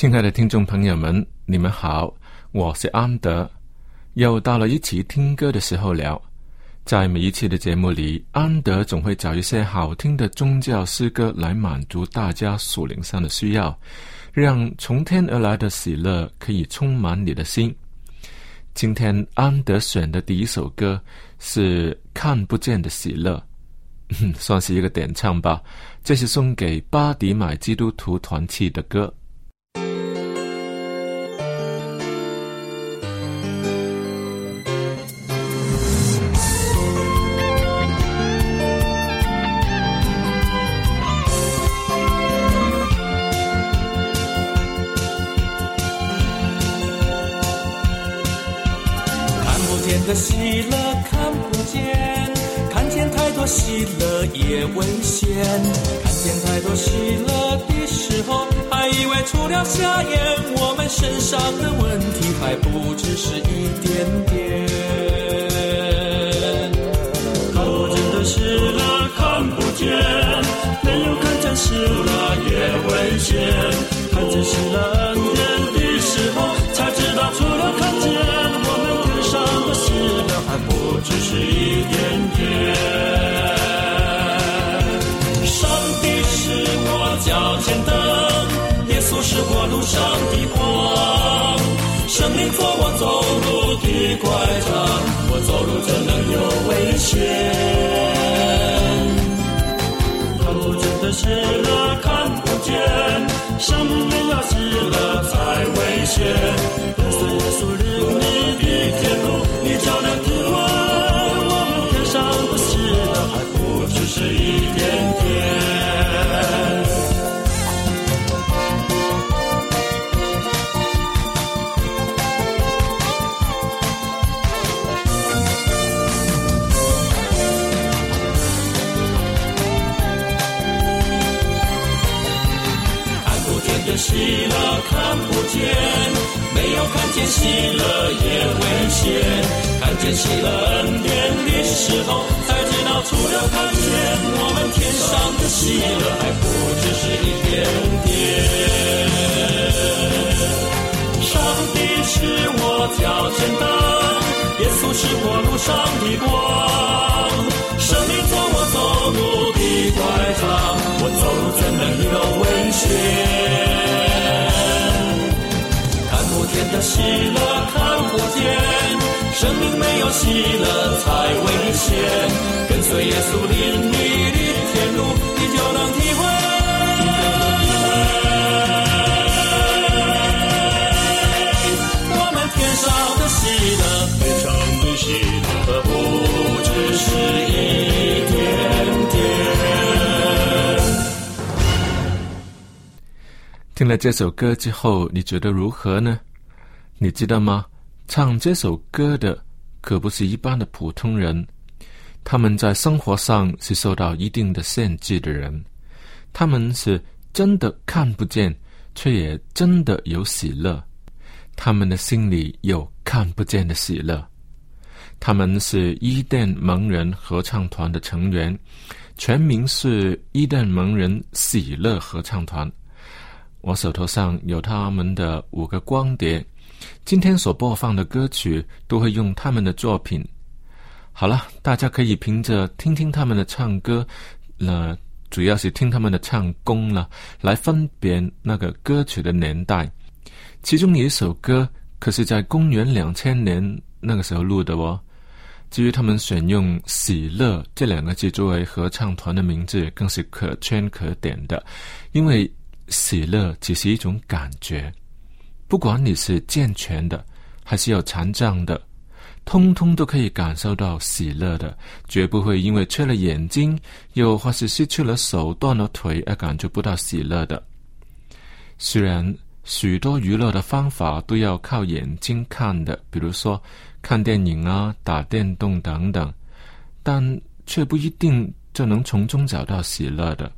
亲爱的听众朋友们，你们好，我是安德。又到了一起听歌的时候了。在每一期的节目里，安德总会找一些好听的宗教诗歌来满足大家属灵上的需要，让从天而来的喜乐可以充满你的心。今天安德选的第一首歌是《看不见的喜乐》，算是一个点唱吧。这是送给巴迪买基督徒团契的歌。的喜乐，看不见，看见太多喜乐也危险。看见太多喜乐的时候，还以为除了瞎眼，我们身上的问题还不只是一点点。看不见的喜乐看不见，没有看见喜乐也危险。看见喜乐点点。上帝是我脚前灯，耶稣是我路上的光，生命做我走路的拐杖，我走路怎能有危险？看不见的喜乐看不见，生命要喜乐才危险。跟随耶稣领你的天路，你就能看不见的喜乐看不见，生命没有喜乐才危险。跟随耶稣领你的天路，你就能体会。我们天上的喜乐，天上的喜乐，不只是一点点。听了这首歌之后，你觉得如何呢？你知道吗？唱这首歌的可不是一般的普通人，他们在生活上是受到一定的限制的人，他们是真的看不见，却也真的有喜乐。他们的心里有看不见的喜乐。他们是伊甸蒙人合唱团的成员，全名是伊甸蒙人喜乐合唱团。我手头上有他们的五个光碟，今天所播放的歌曲都会用他们的作品。好了，大家可以凭着听听他们的唱歌，那主要是听他们的唱功了，来分辨那个歌曲的年代。其中有一首歌，可是在公元两千年那个时候录的哦。至于他们选用“喜乐”这两个字作为合唱团的名字，更是可圈可点的，因为喜乐只是一种感觉，不管你是健全的，还是有残障的，通通都可以感受到喜乐的，绝不会因为缺了眼睛，又或是失去了手、断了腿而感觉不到喜乐的。虽然。许多娱乐的方法都要靠眼睛看的，比如说看电影啊、打电动等等，但却不一定就能从中找到喜乐的，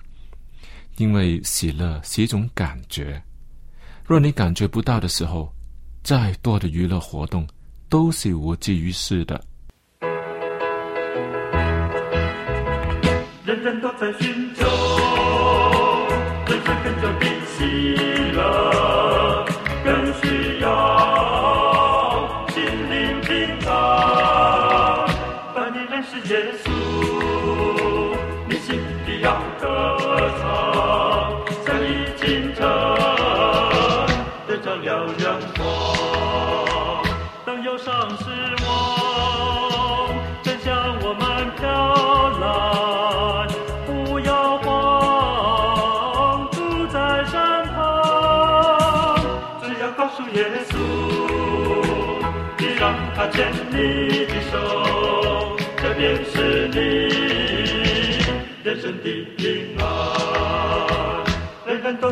因为喜乐是一种感觉。若你感觉不到的时候，再多的娱乐活动都是无济于事的。人人都在寻求，人生跟着比喜乐，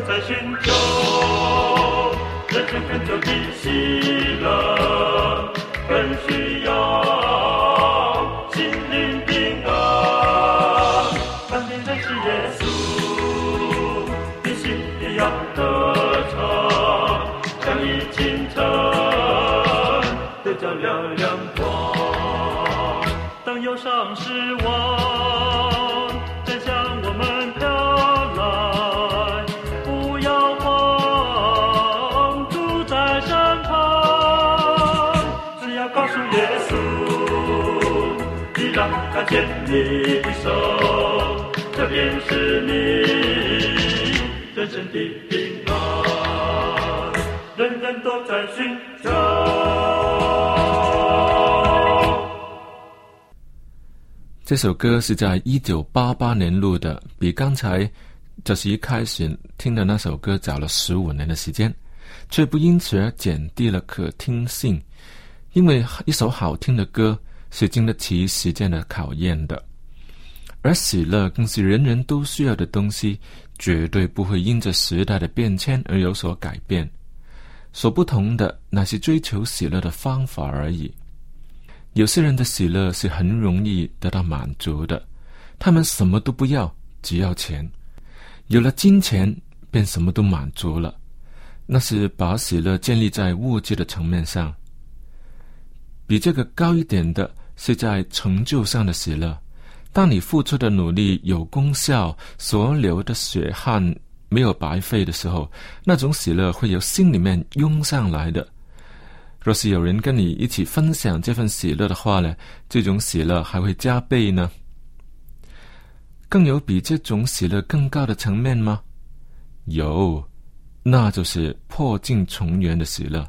在寻求，人生跟着的喜乐，更需要心灵平安。当你认识耶稣，你心里要歌唱，像一清晨得着了阳光。当忧伤失望，他牵你的手，这便是你人生的平安，人人都在寻求。这首歌是在一九八八年录的，比刚才就是一开始听的那首歌早了十五年的时间，却不因此而减低了可听性。因为一首好听的歌是经得起时间的考验的，而喜乐更是人人都需要的东西，绝对不会因着时代的变迁而有所改变。所不同的，乃是追求喜乐的方法而已。有些人的喜乐是很容易得到满足的，他们什么都不要，只要钱。有了金钱，便什么都满足了。那是把喜乐建立在物质的层面上。比这个高一点的是在成就上的喜乐。当你付出的努力有功效，所流的血汗没有白费的时候，那种喜乐会由心里面涌上来的。若是有人跟你一起分享这份喜乐的话呢，这种喜乐还会加倍呢。更有比这种喜乐更高的层面吗？有，那就是破镜重圆的喜乐。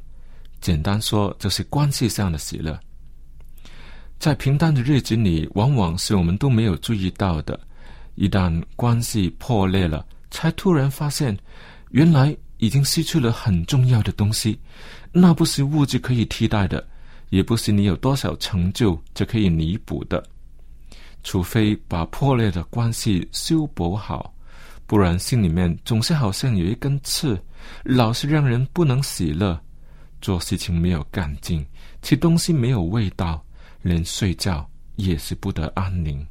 简单说，就是关系上的喜乐。在平淡的日子里，往往是我们都没有注意到的。一旦关系破裂了，才突然发现，原来已经失去了很重要的东西。那不是物质可以替代的，也不是你有多少成就就可以弥补的。除非把破裂的关系修补好，不然心里面总是好像有一根刺，老是让人不能喜乐。做事情没有干劲，吃东西没有味道，连睡觉也是不得安宁。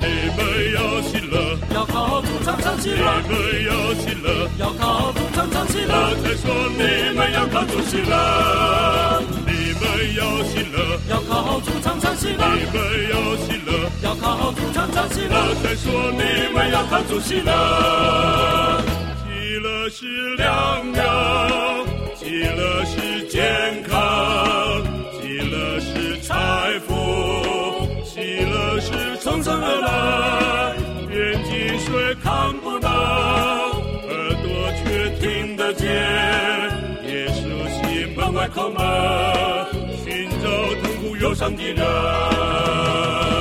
你们要喜乐，要靠主常常喜你，们要喜乐，要靠主常常喜乐我，才说你们要靠主喜乐，你们要喜乐，要靠主常常喜乐，你们要喜乐，要靠主常常喜乐，我才说你们要靠主喜乐。喜乐是良药，喜乐是健康，喜乐是财富，喜乐是从生而来，眼睛虽看不到，耳朵却听得见。耶稣是门外叩门，寻找痛苦忧伤的人。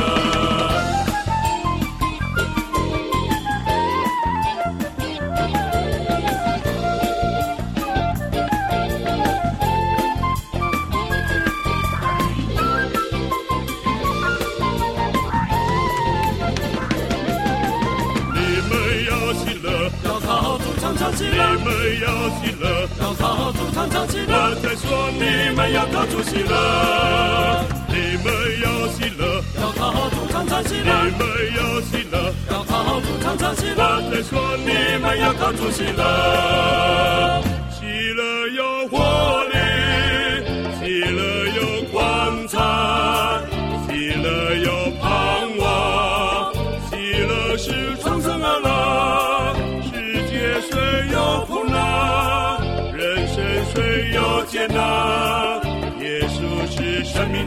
们要喜乐。要靠主常常喜乐，我在说你们要搞主喜乐，你们要喜乐，要靠主常常喜你，们要喜乐。要靠主常常喜乐，我在说你们要搞主喜乐，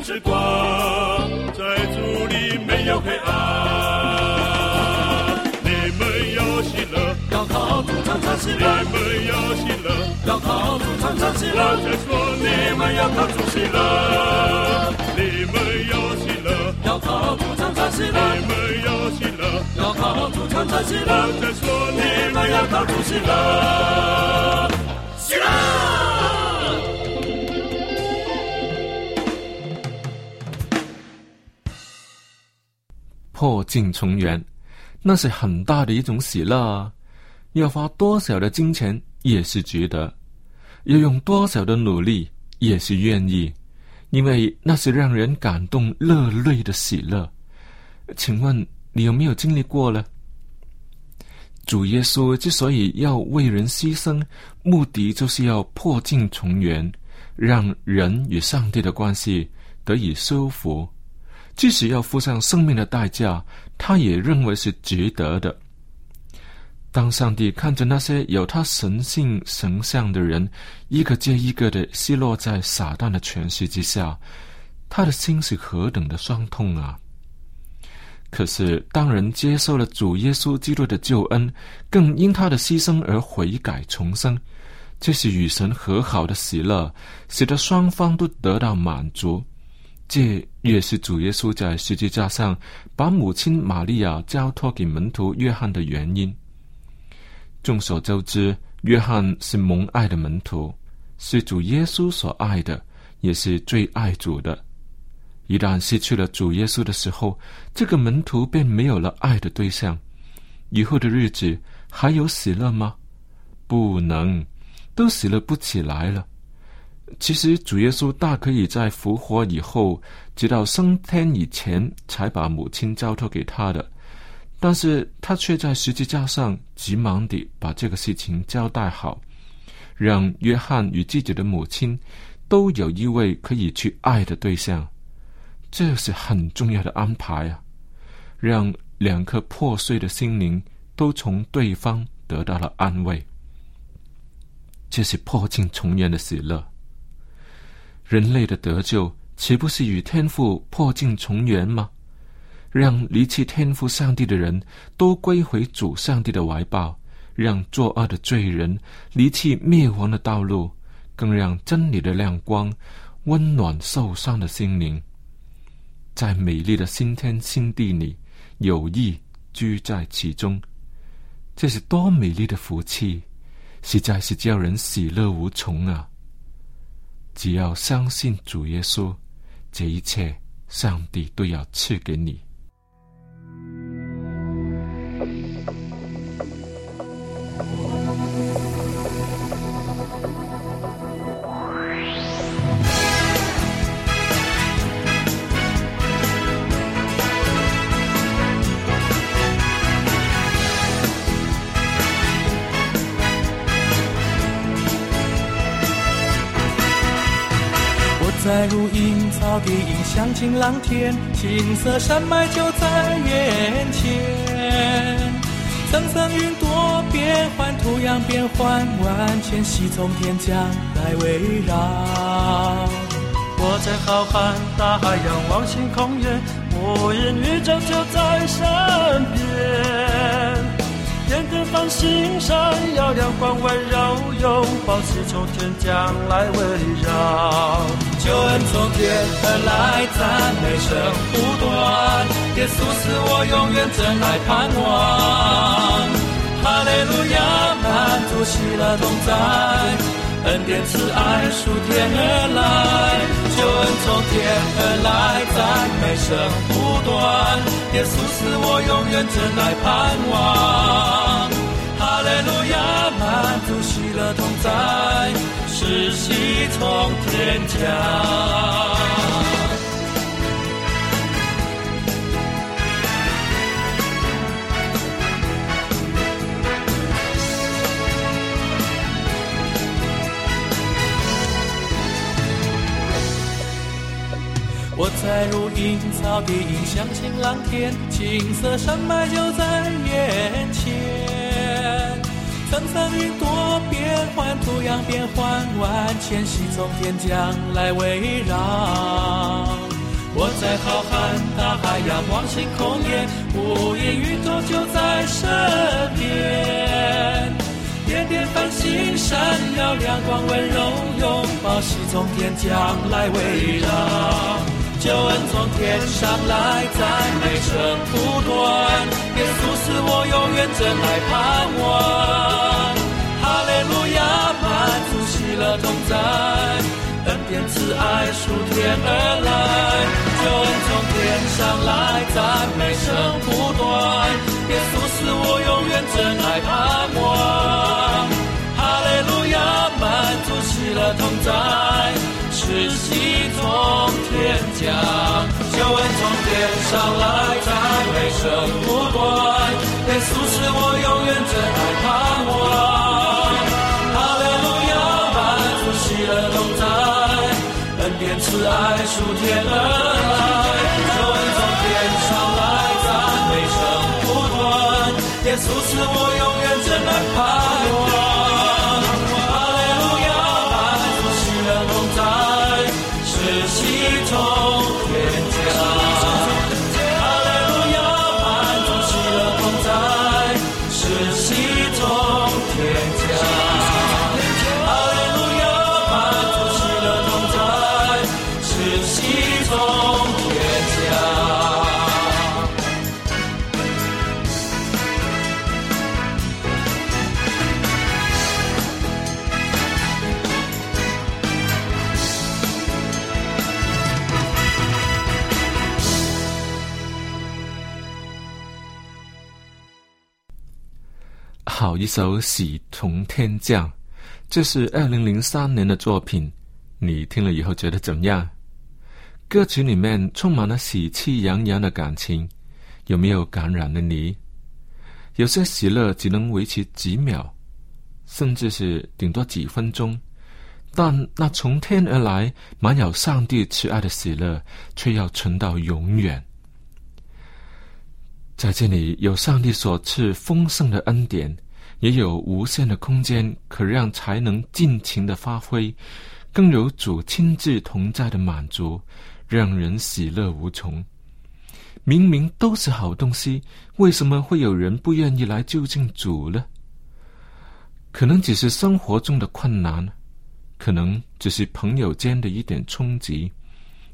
之光，在主里没有黑暗。你们要喜乐，要靠主常常喜乐你，们要喜乐。要靠主常常喜我乐，在说你们要靠主喜乐，你们要喜乐，要靠主常常喜乐你，们要喜乐。要靠主常常喜乐我，在说你们要靠主喜乐，破镜重圆，那是很大的一种喜乐啊！要花多少的金钱也是值得，要用多少的努力也是愿意，因为那是让人感动热泪的喜乐。请问你有没有经历过呢？主耶稣之所以要为人牺牲，目的就是要破镜重圆，让人与上帝的关系得以修复。即使要付上生命的代价，他也认为是值得的。当上帝看着那些有他神性神像的人，一个接一个的奚落在撒旦的权势之下，他的心是何等的伤痛啊！可是，当人接受了主耶稣基督的救恩，更因他的牺牲而悔改重生，这是与神和好的喜乐，使得双方都得到满足。这也是主耶稣在十字架上把母亲玛利亚交托给门徒约翰的原因。众所周知，约翰是蒙爱的门徒，是主耶稣所爱的，也是最爱主的。一旦失去了主耶稣的时候，这个门徒便没有了爱的对象。以后的日子还有喜乐吗？不能，都喜乐不起来了。其实主耶稣大可以在复活以后，直到升天以前，才把母亲交托给他的，但是他却在十字架上急忙地把这个事情交代好，让约翰与自己的母亲都有一位可以去爱的对象，这是很重要的安排啊！让两颗破碎的心灵都从对方得到了安慰，这是破镜重圆的喜乐。人类的得救岂不是与天父破镜重圆吗？让离弃天父上帝的人都归回主上帝的怀抱，让作恶的罪人离弃灭亡的道路，更让真理的亮光温暖受伤的心灵。在美丽的新天新地里，有意居在其中，这是多美丽的福气，实在是叫人喜乐无穷啊！只要相信主耶稣，这一切上帝都要赐给你。如茵草地，映响晴朗天，金色山脉就在眼前。层层云朵变幻，图样变幻，万千喜从天降来围绕。我在浩瀚大海仰望星空远，无垠宇宙就在身边。点点繁星闪耀，亮光温柔拥抱，是从天降来围绕。救恩从天而来，赞美声不断。耶稣是我永远真爱盼望。哈利路亚，满足喜乐同在。恩典慈爱属天而来，救恩从天而来，赞美声不断。耶稣是我永远真爱盼望。哈利路亚，满足喜乐同在，是喜从天降。我在如茵草地，映响晴朗天，金色山脉就在眼前。层层云朵变幻，图样变幻，万千喜从天降来围绕。我在浩瀚大海仰望星空夜，无垠宇宙就在身边。点点繁星闪耀，亮光温柔拥抱，喜从天降来围绕。救恩从天上来，赞美声不断。耶稣是我永远真爱盼望。喜乐同在，恩典慈爱属天而来。救恩从天上来，赞美声不断。耶稣是我永远真爱盼望。哈利路亚，满足喜乐同在。是喜从天降，救恩从天上来，赞美声不断。耶稣是我永远真爱盼望。在，恩典慈爱属天而来。救恩从天上来，赞美声不断。耶稣是我永远真爱。好一首《喜从天降》，这是二零零三年的作品。你听了以后觉得怎么样？歌曲里面充满了喜气洋洋的感情，有没有感染了你？有些喜乐只能维持几秒，甚至是顶多几分钟，但那从天而来、满有上帝慈爱的喜乐，却要存到永远。在这里有上帝所赐丰盛的恩典。也有无限的空间，可让才能尽情的发挥；更有主亲自同在的满足，让人喜乐无穷。明明都是好东西，为什么会有人不愿意来就近主呢？可能只是生活中的困难，可能只是朋友间的一点冲击，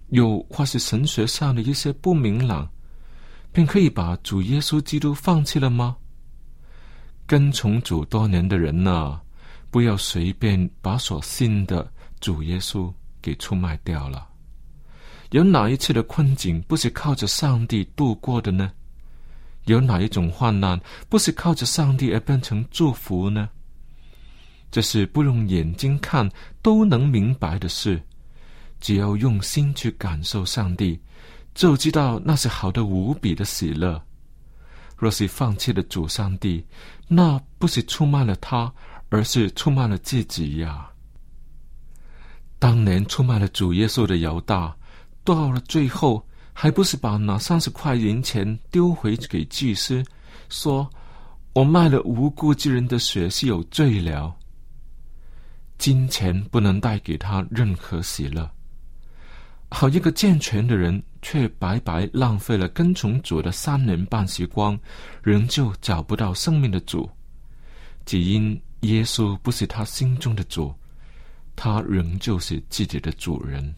又或是神学上的一些不明朗，便可以把主耶稣基督放弃了吗？跟从主多年的人呐，不要随便把所信的主耶稣给出卖掉了。有哪一次的困境不是靠着上帝度过的呢？有哪一种患难不是靠着上帝而变成祝福呢？这是不用眼睛看都能明白的事。只要用心去感受上帝，就知道那是好的无比的喜乐。若是放弃了主上帝，那不是出卖了他，而是出卖了自己呀。当年出卖了主耶稣的犹大，到了最后，还不是把那三十块银钱丢回给祭司，说：“我卖了无辜之人的血是有罪了。”金钱不能带给他任何喜乐。好一个健全的人，却白白浪费了跟从主的三年半时光，仍旧找不到生命的主，只因耶稣不是他心中的主。他仍旧是自己的主人。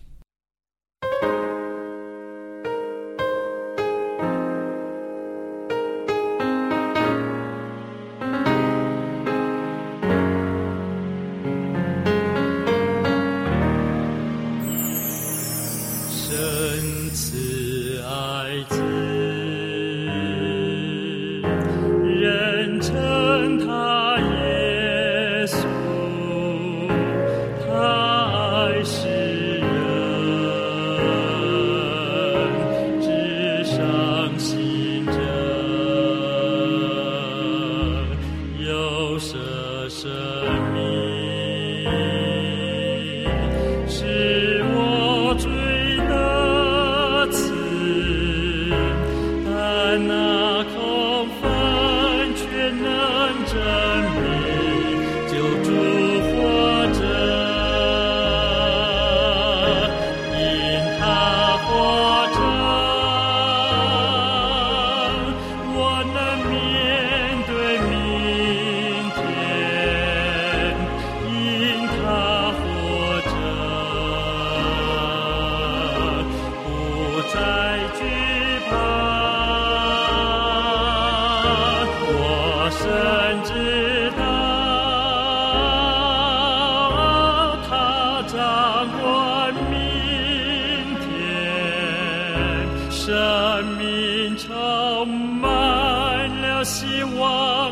上明朝满了希望，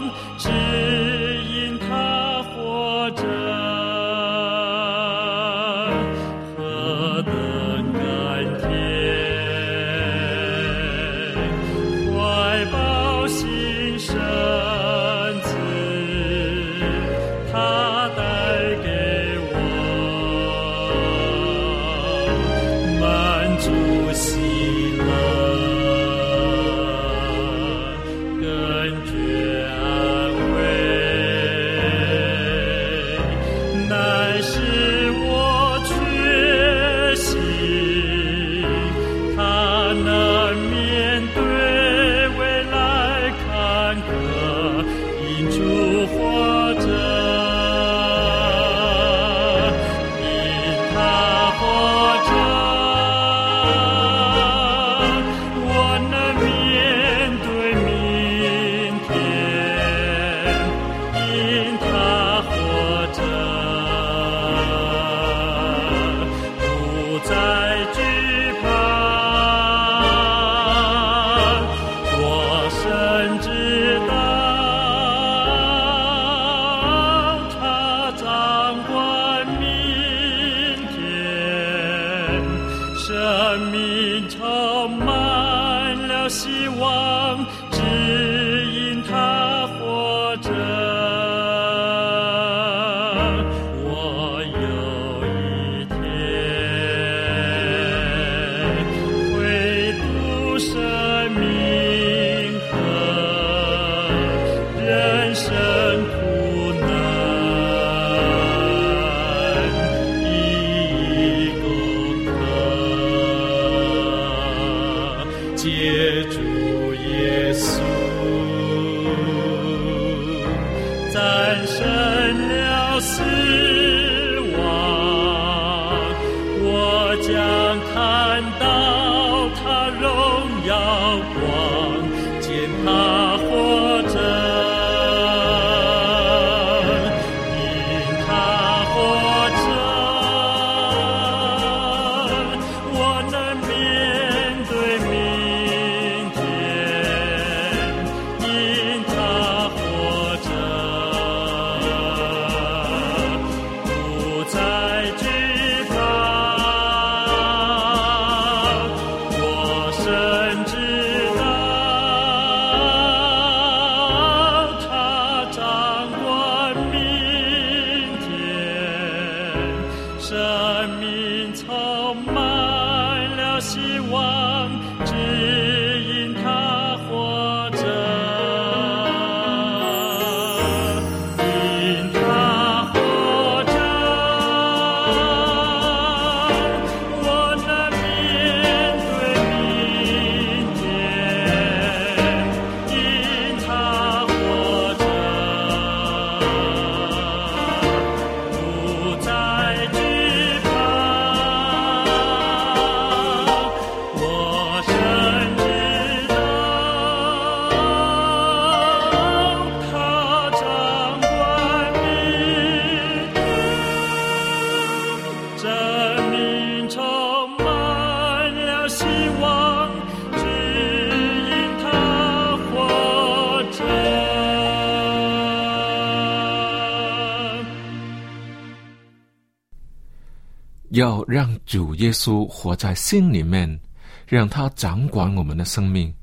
要让主耶稣活在心里面，让他掌管我们的生命。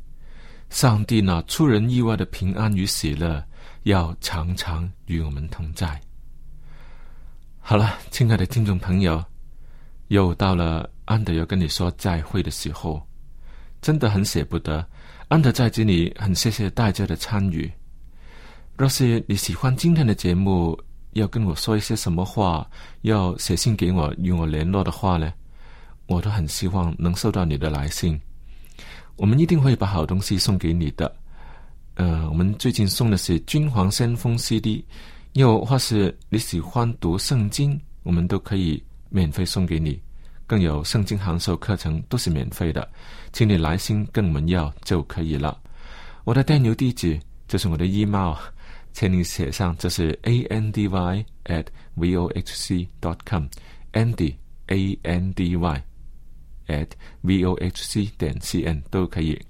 上帝那出人意外的平安与喜乐，要常常与我们同在。好了，亲爱的听众朋友，又到了安德要跟你说再会的时候，真的很舍不得。安德在这里很谢谢大家的参与。若是你喜欢今天的节目，要跟我说一些什么话，要写信给我与我联络的话呢，我都很希望能收到你的来信。我们一定会把好东西送给你的。呃，我们最近送的是君皇先锋 CD，又或是你喜欢读圣经，我们都可以免费送给你。更有圣经函授课程都是免费的，请你来信跟我们要就可以了。我的电邮地址就是我的 email，请你写上这是 a n d y at v o h c dot com，Andy a n d y。at vohc 点 cn 都可以。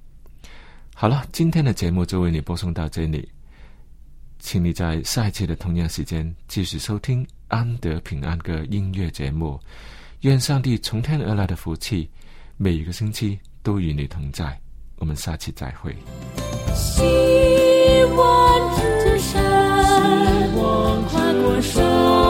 好了，今天的节目就为你播送到这里，请你在下一期的同样时间继续收听安德平安歌音乐节目。愿上帝从天而来的福气，每一个星期都与你同在。我们下期再会。希望之山，跨过山。